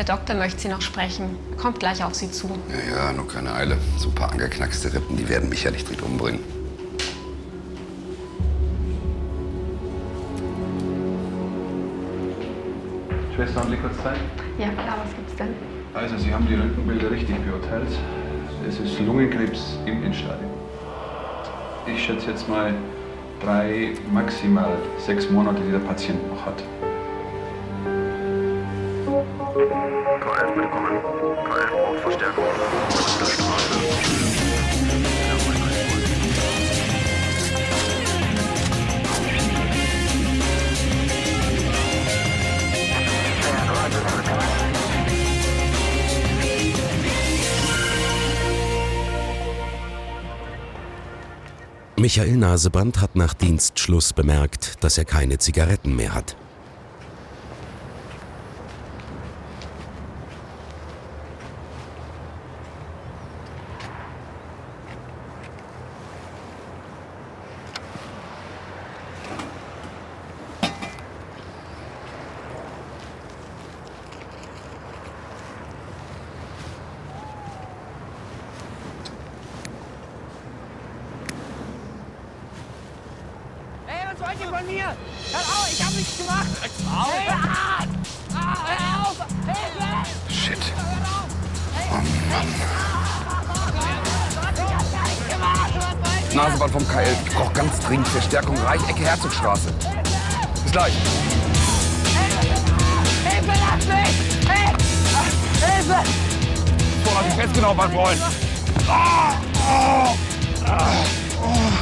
Der Doktor möchte Sie noch sprechen. Er kommt gleich auf Sie zu. Ja, ja, nur keine Eile. So ein paar angeknackste Rippen, die werden mich ja nicht direkt umbringen. Schwester, haben Sie kurz Zeit? Ja, klar, was gibt's denn? Also, Sie haben die Röntgenbilder richtig beurteilt. Es ist Lungenkrebs im Endstadium. Ich schätze jetzt mal drei, maximal sechs Monate, die der Patient noch hat. K11, bitte kommen. K11 braucht Verstärkung. Michael Naseband hat nach Dienstschluss bemerkt, dass er keine Zigaretten mehr hat. Ey, was wollt ihr von mir? Hört auf, ich hab nichts gemacht. Hey, ah, ah, hör auf. Hilfe! Shit. Hört auf. Oh Mann. Ich hab gar nichts gemacht. Was wollt ihr? Naseband vom KL. Ich brauche ganz dringend Verstärkung. Reichecke Herzogstraße. Bis gleich. Hilfe, lass mich! Hey! Ah, Hilfe! Vorlass dich festgenommen, mein Freund. Ah, oh, ah, oh.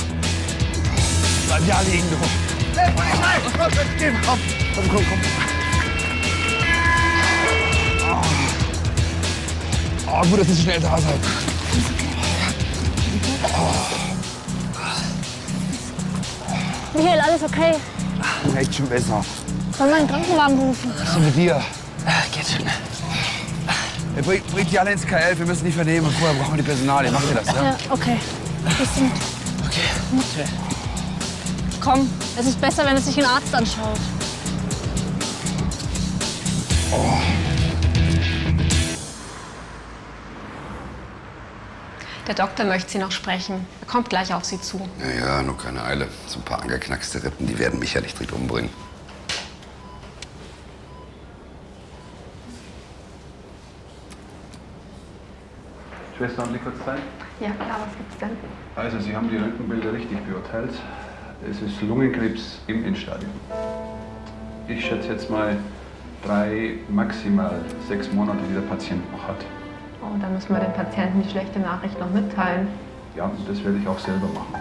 Bleib ja liegen, du. Hey, Polizei! Komm, geh, komm, komm, komm, komm. Oh, gut, dass ihr so schnell da seid. Michael, alles okay? Echt schon besser. Sollen wir einen Krankenwagen rufen? Was ist denn mit dir? Geht schon. Ihr bringt, bringt die alle ins KL, wir müssen die vernehmen. Und vorher brauchen wir die Personalie. Macht ihr das, ja? Ja, okay. Bisschen. Okay. Komm, es ist besser, wenn es sich ein Arzt anschaut. Der Doktor möchte Sie noch sprechen. Er kommt gleich auf Sie zu. Ja, ja, nur keine Eile. So ein paar angeknackste Rippen, die werden mich ja nicht direkt umbringen. Schwester, haben Sie kurz Zeit? Ja, klar, was gibt's denn? Also, Sie haben die Röntgenbilder richtig beurteilt. Es ist Lungenkrebs im Endstadium. Ich schätze jetzt mal drei, maximal sechs Monate, die der Patient noch hat. Oh, dann müssen wir den Patienten die schlechte Nachricht noch mitteilen. Ja, und das werde ich auch selber machen.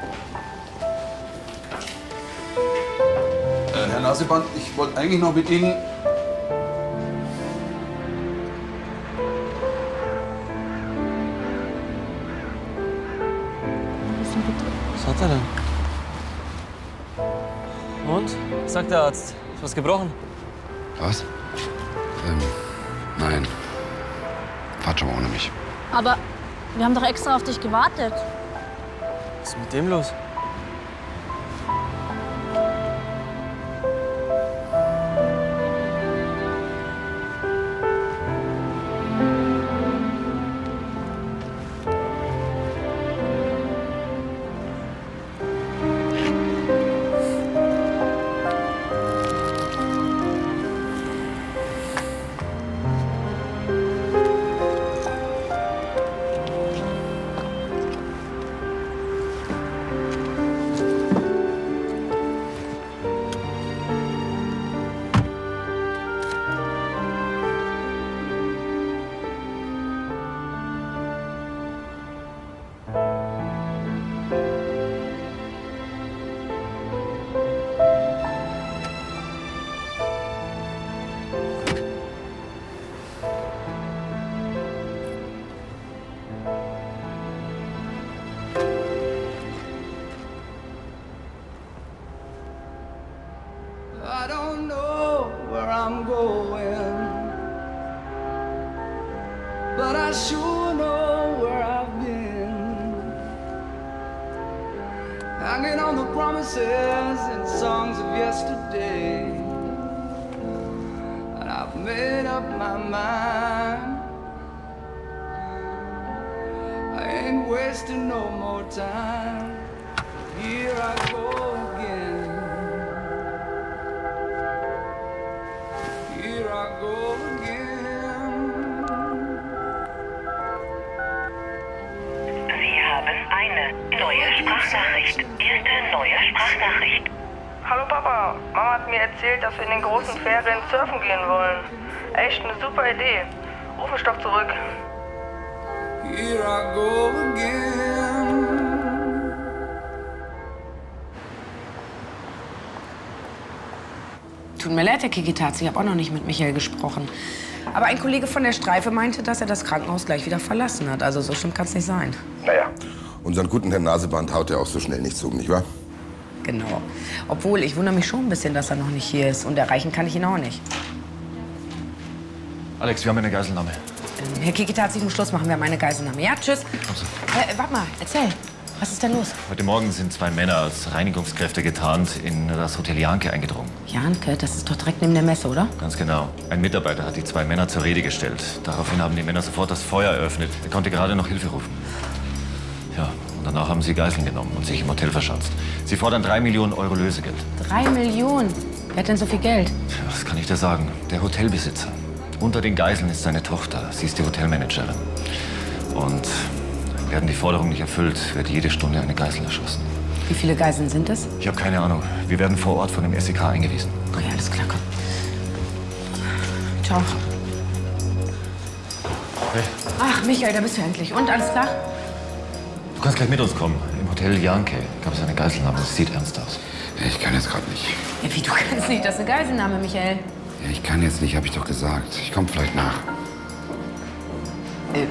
Äh, Herr Naseband, ich wollte eigentlich noch mit Ihnen. Sagt der Arzt? Ist was gebrochen? Was? Ähm, nein. Fahrt schon mal ohne mich. Aber wir haben doch extra auf dich gewartet. Was ist mit dem los? Erzählt, dass wir in den großen Ferien surfen gehen wollen. Echt eine super Idee. Ruf mich doch zurück. Here I go again. Tut mir leid, Herr Kikitazi, ich habe auch noch nicht mit Michael gesprochen. Aber ein Kollege von der Streife meinte, dass er das Krankenhaus gleich wieder verlassen hat. Also so schlimm kann es nicht sein. Naja, unseren guten Herrn Naseband haut er auch so schnell nicht zu, nicht wahr? Genau. Obwohl, ich wundere mich schon ein bisschen, dass er noch nicht hier ist. Und erreichen kann ich ihn auch nicht. Alex, wir haben eine Geiselnahme. Ähm, Herr Kikitazi, zum Schluss machen wir meine Geiselnahme. Ja, tschüss. Äh, warte mal, erzähl. Was ist denn los? Heute Morgen sind zwei Männer als Reinigungskräfte getarnt in das Hotel Janke eingedrungen. Janke, das ist doch direkt neben der Messe, oder? Ganz genau. Ein Mitarbeiter hat die zwei Männer zur Rede gestellt. Daraufhin haben die Männer sofort das Feuer eröffnet. Er konnte gerade noch Hilfe rufen. Ja, danach haben sie Geiseln genommen und sich im Hotel verschanzt. Sie fordern drei Millionen Euro Lösegeld. Drei Millionen. Wer hat denn so viel Geld? Was kann ich dir sagen? Der Hotelbesitzer. Unter den Geiseln ist seine Tochter. Sie ist die Hotelmanagerin. Und werden die Forderungen nicht erfüllt, wird jede Stunde eine Geisel erschossen. Wie viele Geiseln sind es? Ich habe keine Ahnung. Wir werden vor Ort von dem SEK eingewiesen. Oh ja, alles klar, komm. Ciao. Hey, Ach, Michael, da bist du endlich. Und, alles klar? Du kannst gleich mit uns kommen. Im Hotel Janke gab es eine Geiselnahme. Das sieht ernst aus. Ich kann jetzt gerade nicht. Ja, wie, du kannst nicht. Das ist eine Geiselnahme, Michael. Ja, ich kann jetzt nicht, habe ich doch gesagt. Ich komme vielleicht nach. Äh,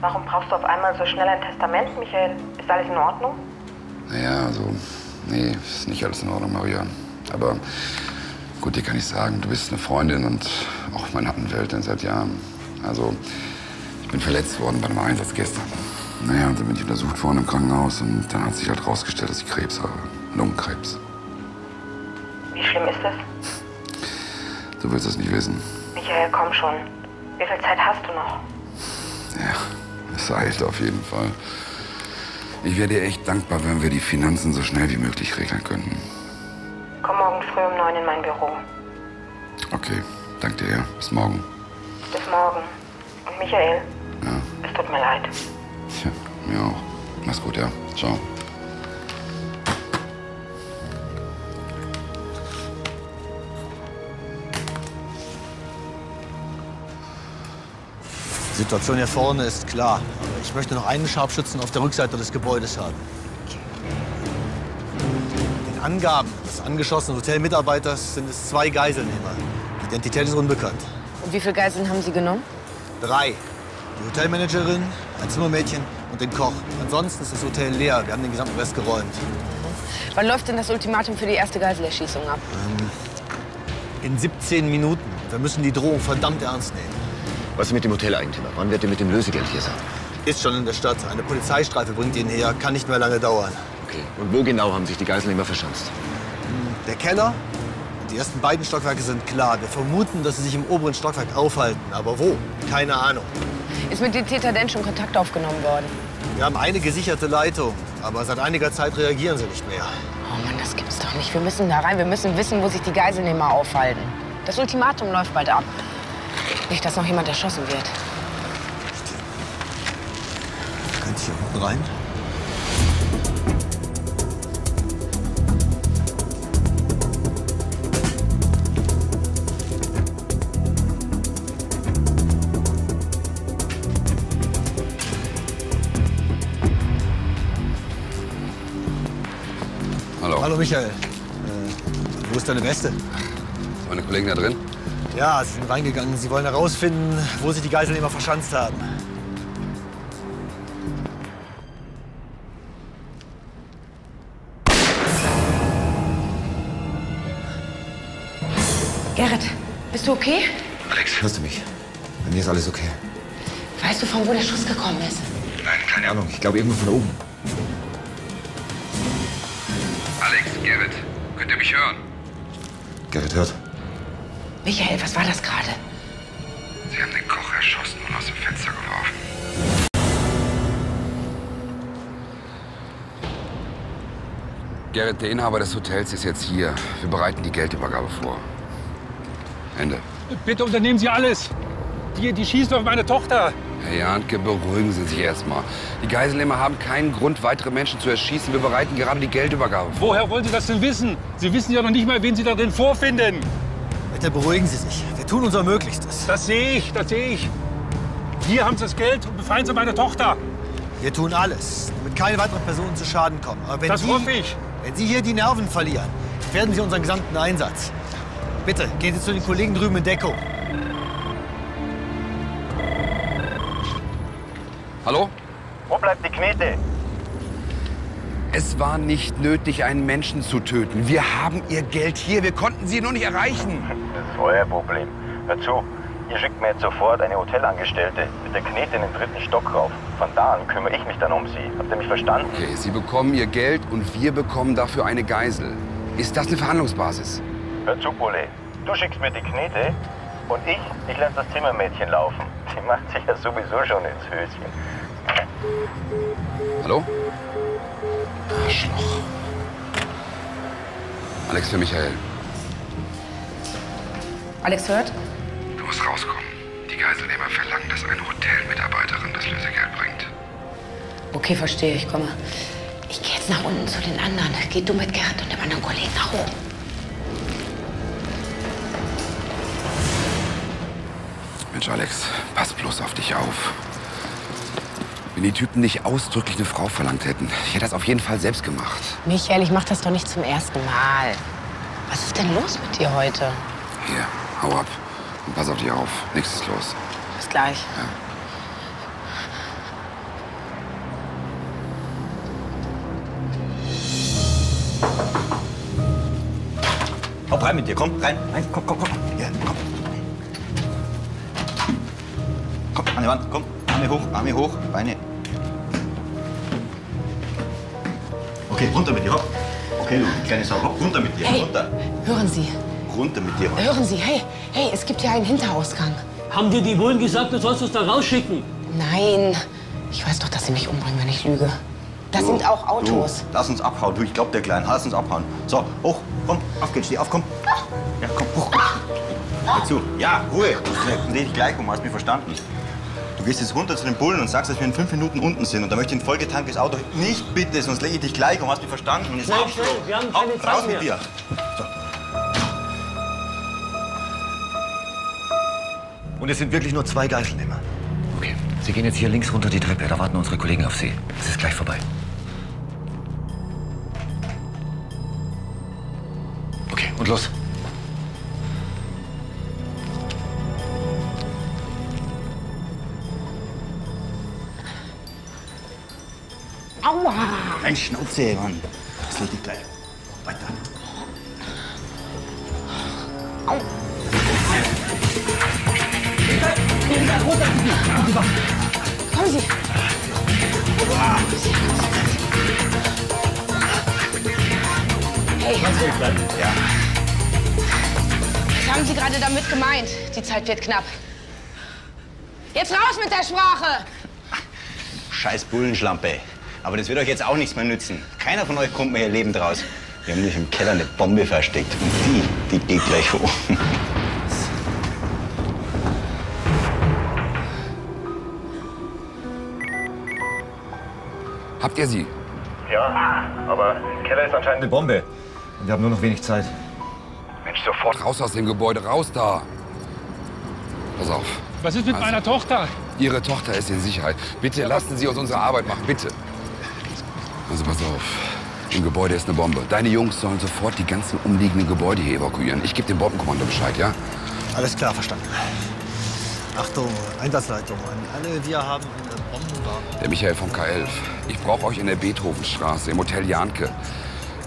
Warum brauchst du auf einmal so schnell ein Testament, Michael? Ist alles in Ordnung? Naja, also, nee, ist nicht alles in Ordnung, Maria. Aber gut, dir kann ich sagen, du bist eine Freundin und auch meine Anwältin seit Jahren. Also, ich bin verletzt worden bei einem Einsatz gestern. Naja, und dann bin ich untersucht worden im Krankenhaus und dann hat sich halt rausgestellt, dass ich Krebs habe. Lungenkrebs. Wie schlimm ist das? Du willst es nicht wissen. Michael, komm schon. Wie viel Zeit hast du noch? Ja, es eilt auf jeden Fall. Ich wäre dir echt dankbar, wenn wir die Finanzen so schnell wie möglich regeln könnten. Komm morgen früh um neun in mein Büro. Okay, danke dir. Bis morgen. Bis morgen. Und Michael, Ja, es tut mir leid. tja, mir auch. Mach's gut, ja. Ciao. Die Situation hier vorne ist klar. Aber ich möchte noch einen Scharfschützen auf der Rückseite des Gebäudes haben. Den Angaben des angeschossenen Hotelmitarbeiters sind es zwei Geiselnehmer. Die Identität ist unbekannt. Und wie viele Geiseln haben Sie genommen? Drei. Die Hotelmanagerin, ein Zimmermädchen und den Koch. Ansonsten ist das Hotel leer. Wir haben den gesamten Rest geräumt. Wann läuft denn das Ultimatum für die erste Geiselerschießung ab? Ähm, in 17 Minuten. Wir müssen die Drohung verdammt ernst nehmen. Was ist mit dem Hoteleigentümer? Wann wird er mit dem Lösegeld hier sein? Ist schon in der Stadt. Eine Polizeistreife bringt ihn her. Kann nicht mehr lange dauern. Okay. Und wo genau haben sich die Geiselnehmer verschanzt? Der Keller die ersten beiden Stockwerke sind klar. Wir vermuten, dass sie sich im oberen Stockwerk aufhalten. Aber wo? Keine Ahnung. Ist mit den Tätern denn schon Kontakt aufgenommen worden? Wir haben eine gesicherte Leitung. Aber seit einiger Zeit reagieren sie nicht mehr. Oh Mann, das gibt's doch nicht. Wir müssen da rein. Wir müssen wissen, wo sich die Geiselnehmer aufhalten. Das Ultimatum läuft bald ab. Nicht, dass noch jemand erschossen wird. Könnt ihr hier unten rein? Hallo. Michael. Äh, wo ist deine Weste? Ist meine Kollegin da drin? Ja, sie sind reingegangen. Sie wollen herausfinden, wo sich die Geiselnehmer verschanzt haben. Gerrit, bist du okay? Alex, hörst du mich? Bei mir ist alles okay. Weißt du, von wo der Schuss gekommen ist? Nein, keine Ahnung. Ich glaube irgendwo von oben. Gerrit, könnt ihr mich hören? Gerrit hört. Michael, was war das gerade? Sie haben den Koch erschossen und aus dem Fenster geworfen. Gerrit, der Inhaber des Hotels, ist jetzt hier. Wir bereiten die Geldübergabe vor. Ende. Bitte unternehmen Sie alles. Die, die schießen auf meine Tochter. Herr Jahnke, beruhigen Sie sich erstmal. Die Geiselnehmer haben keinen Grund, weitere Menschen zu erschießen. Wir bereiten gerade die Geldübergabe vor. Woher wollen Sie das denn wissen? Sie wissen ja noch nicht mal, wen Sie da drin vorfinden. Bitte beruhigen Sie sich. Wir tun unser Möglichstes. Das sehe ich, das sehe ich. Hier haben Sie das Geld und befreien Sie meine Tochter. Wir tun alles, damit keine weiteren Personen zu Schaden kommen. Aber wenn Das Sie, hoffe ich. Wenn Sie hier die Nerven verlieren, gefährden Sie unseren gesamten Einsatz. Bitte, gehen Sie zu den Kollegen drüben in Deckung. Hallo? Wo bleibt die Knete? Es war nicht nötig, einen Menschen zu töten. Wir haben Ihr Geld hier. Wir konnten Sie nur nicht erreichen. Das ist euer Problem. Hör zu, ihr schickt mir jetzt sofort eine Hotelangestellte mit der Knete in den dritten Stock rauf. Von da an kümmere ich mich dann um sie. Habt ihr mich verstanden? Okay, Sie bekommen Ihr Geld und wir bekommen dafür eine Geisel. Ist das eine Verhandlungsbasis? Hör zu, Bulle. Du schickst mir die Knete und ich, ich lasse das Zimmermädchen laufen. Die macht sich ja sowieso schon ins Höschen. Hallo? Arschloch. Alex für Michael. Alex hört? Du musst rauskommen. Die Geiselnehmer verlangen, dass eine Hotelmitarbeiterin das Lösegeld bringt. Okay, verstehe, ich komme. Ich gehe jetzt nach unten zu den anderen. Geh du mit Gerrit und dem anderen Kollegen nach oben. Mensch, Alex, pass bloß auf dich auf. Wenn die Typen nicht ausdrücklich eine Frau verlangt hätten, ich hätte das auf jeden Fall selbst gemacht. Michael, ich mach das doch nicht zum ersten Mal. Was ist denn los mit dir heute? Hier, hau ab und pass auf dich auf. Nichts ist los. Bis gleich. Hopp rein mit dir, komm, rein, rein, komm, komm, komm. Hier, komm. Komm, an die Wand, komm. Arme hoch, Arme hoch, Beine. Okay, runter mit dir, hopp. Okay, du kleine Sau, hopp, runter mit dir, Hey. runter. Hören Sie, Runter mit dir. hören Sie, hey, hey, es gibt hier einen Hinterausgang. Haben dir die Bullen gesagt, du sollst uns da rausschicken? Nein, ich weiß doch, dass Sie mich umbringen, wenn ich lüge. Das sind auch Autos. Du, lass uns abhauen, du, ich glaub der Kleinen, lass uns abhauen. So, hoch, komm, auf geht's, steh auf, komm. Ja, komm, hoch. Hör zu. Ja, Ruhe. Ich dreh dich gleich um, hast mich verstanden. Du gehst jetzt runter zu den Bullen und sagst, dass wir in fünf Minuten unten sind. Und da möchte ich ein vollgetanktes Auto. Nicht bitte, sonst lege ich dich gleich um, hast mich verstanden? Und jetzt Schnell, auf, schnell, wir haben keine Zeit raus mehr. mit dir. Und es sind wirklich nur zwei Geiselnehmer. Okay, Sie gehen jetzt hier links runter die Treppe. Da warten unsere Kollegen auf Sie. Es ist gleich vorbei. Okay, und los. Ein Schnauze, Mann. Das leg ich gleich. Weiter. Au! Kommen Sie! Hey, Ja. was haben Sie gerade damit gemeint? Die Zeit wird knapp. Jetzt raus mit der Sprache! Scheiß Bullenschlampe. Aber das wird euch jetzt auch nichts mehr nützen. Keiner von euch kommt mehr hier lebend raus. Wir haben nämlich im Keller eine Bombe versteckt. Und die, die geht gleich hoch. Habt ihr sie? Ja, aber im Keller ist anscheinend Eine Bombe. Und wir haben nur noch wenig Zeit. Mensch, sofort raus aus dem Gebäude, raus da. Pass auf. Was ist mit Also. meiner Tochter? Ihre Tochter ist in Sicherheit. Bitte lassen Sie uns unsere Arbeit machen, bitte. Also pass auf. Im Gebäude ist eine Bombe. Deine Jungs sollen sofort die ganzen umliegenden Gebäude hier evakuieren. Ich gebe dem Bombenkommando Bescheid, ja? Alles klar, verstanden. Achtung, Einsatzleitung. An alle, wir haben eine Bombenwaffe. Der Michael vom K11. Ich brauche euch in der Beethovenstraße im Hotel Janke.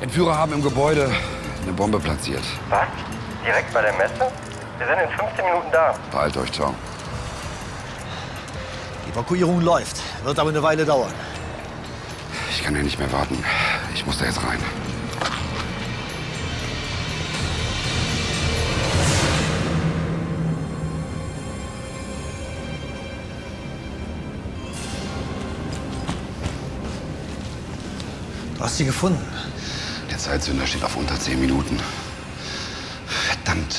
Entführer haben im Gebäude eine Bombe platziert. Was? Direkt bei der Messe? Wir sind in 15 Minuten da. Behalt euch, ciao. Die Evakuierung läuft, wird aber eine Weile dauern. Ich kann ja nicht mehr warten. Ich muss da jetzt rein. Du hast sie gefunden. Der Zeitsünder steht auf unter zehn Minuten. Verdammt.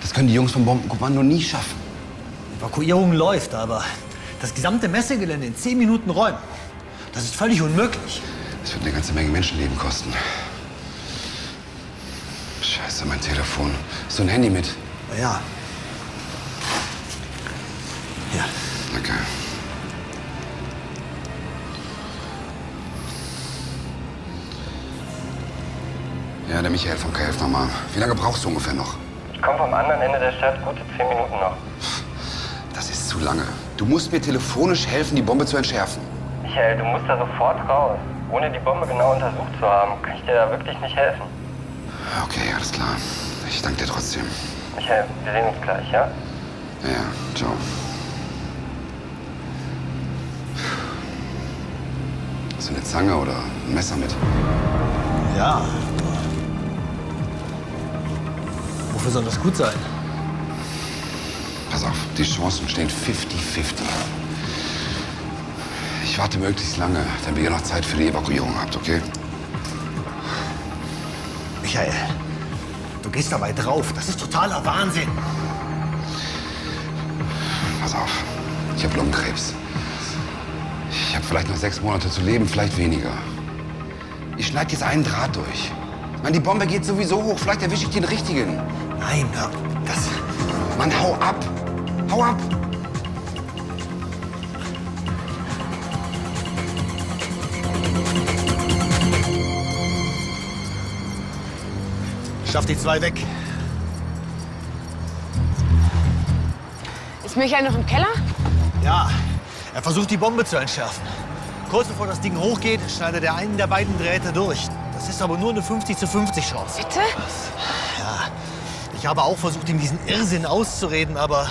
Das können die Jungs vom Bombenkommando nie schaffen. Evakuierung läuft, aber das gesamte Messegelände in zehn Minuten räumen das ist völlig unmöglich. Das wird eine ganze Menge Menschenleben kosten. Scheiße, mein Telefon. Hast du ein Handy mit? Ja. Ja. Danke. Ja, der Michael vom KF nochmal. Wie lange brauchst du ungefähr noch? Ich komme vom anderen Ende der Stadt gute zehn Minuten noch. Das ist zu lange. Du musst mir telefonisch helfen, die Bombe zu entschärfen. Michael, du musst da sofort raus. Ohne die Bombe genau untersucht zu haben, kann ich dir da wirklich nicht helfen. Okay, alles klar. Ich danke dir trotzdem. Michael, wir sehen uns gleich, ja? Ja, ja, ciao. Hast du eine Zange oder ein Messer mit? Ja. Wofür soll das gut sein? Pass auf, die Chancen stehen 50-50. Ich warte möglichst lange, damit ihr noch Zeit für die Evakuierung habt, okay? Michael, du gehst dabei drauf. Das ist totaler Wahnsinn. Pass auf, ich habe Lungenkrebs. Ich habe vielleicht noch sechs Monate zu leben, vielleicht weniger. Ich schneide jetzt einen Draht durch. Meine, die Bombe geht sowieso hoch. Vielleicht erwische ich den richtigen. Nein, das... Mann, hau ab! Hau ab! Schaff die zwei weg. Ist Michael noch im Keller? Ja, er versucht die Bombe zu entschärfen. Kurz bevor das Ding hochgeht, schneidet er einen der beiden Drähte durch. Das ist aber nur eine 50 zu 50 Chance. Bitte? Ja, ich habe auch versucht, ihm diesen Irrsinn auszureden, aber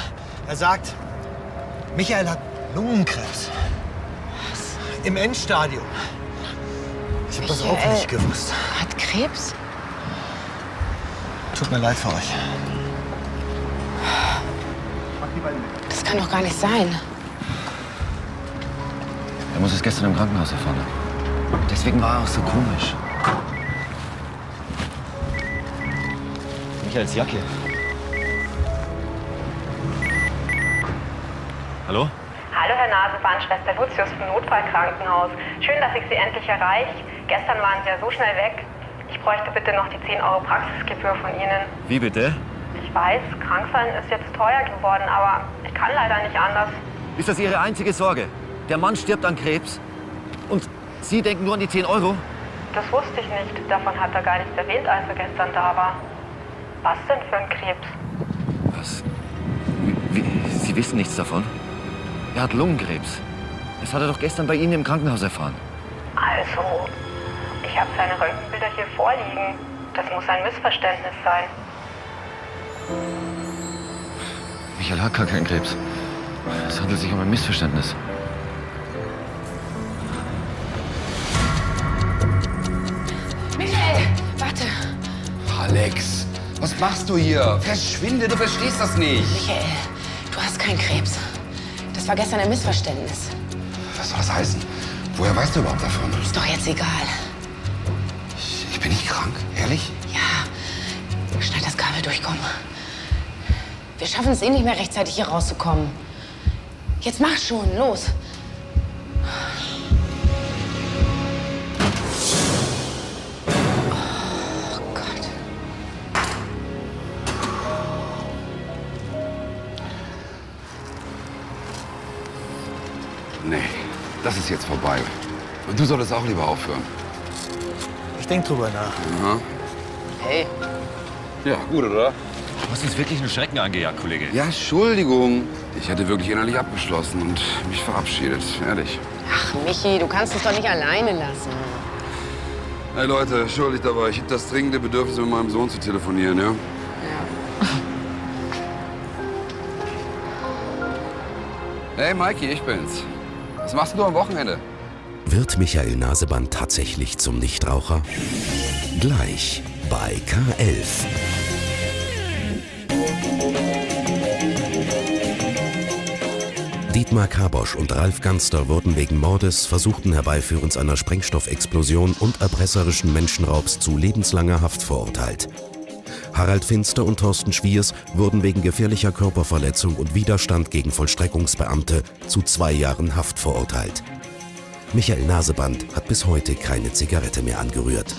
er sagt, Michael hat Lungenkrebs. Im Endstadium. Ich habe das auch nicht gewusst. Hat Krebs? Tut mir leid für euch. Das kann doch gar nicht sein. Er muss es gestern im Krankenhaus erfahren haben. Deswegen war er auch so komisch. Michaels Jacke. Hallo? Hallo, Herr Naseband, Schwester Lucius vom Notfallkrankenhaus. Schön, dass ich Sie endlich erreiche. Gestern waren Sie ja so schnell weg. Ich bräuchte bitte noch die 10 Euro Praxisgebühr von Ihnen. Wie bitte? Ich weiß, krank sein ist jetzt teuer geworden, aber ich kann leider nicht anders. Ist das Ihre einzige Sorge? Der Mann stirbt an Krebs und Sie denken nur an die 10 Euro? Das wusste ich nicht. Davon hat er gar nichts erwähnt, als er gestern da war. Was denn für ein Krebs? Was? Wie, Sie wissen nichts davon? Er hat Lungenkrebs. Das hat er doch gestern bei Ihnen im Krankenhaus erfahren. Also, ich habe seine Röntgenbilder hier vorliegen. Das muss ein Missverständnis sein. Michael hat gar keinen Krebs. Es handelt sich um ein Missverständnis. Michael, warte. Alex, was machst du hier? Verschwinde, du verstehst das nicht. Michael, du hast keinen Krebs. Das war gestern ein Missverständnis. Was soll das heißen? Woher weißt du überhaupt davon? Ist doch jetzt egal. Ehrlich? Ja, schneid das Kabel durch, komm. Wir schaffen es eh nicht mehr rechtzeitig hier rauszukommen. Jetzt mach schon, los. Oh Gott. Nee, das ist jetzt vorbei. Und du solltest auch lieber aufhören. Ich denk drüber nach. Aha. Hey. Ja, gut, oder? Du hast uns wirklich einen Schrecken angejagt, Kollege. Ja, Entschuldigung. Ich hätte wirklich innerlich abgeschlossen und mich verabschiedet. Ehrlich. Ach, Michi, du kannst uns doch nicht alleine lassen. Hey Leute, entschuldigt aber, ich habe das dringende Bedürfnis, mit meinem Sohn zu telefonieren, ja? Hey Mikey, ich bin's. Was machst du am Wochenende? Wird Michael Naseband tatsächlich zum Nichtraucher? Gleich bei K11. Die Dietmar Kabosch und Ralf Ganster wurden wegen Mordes, versuchten Herbeiführens einer Sprengstoffexplosion und erpresserischen Menschenraubs zu lebenslanger Haft verurteilt. Harald Finster und Thorsten Schwiers wurden wegen gefährlicher Körperverletzung und Widerstand gegen Vollstreckungsbeamte zu zwei Jahren Haft verurteilt. Michael Naseband hat bis heute keine Zigarette mehr angerührt.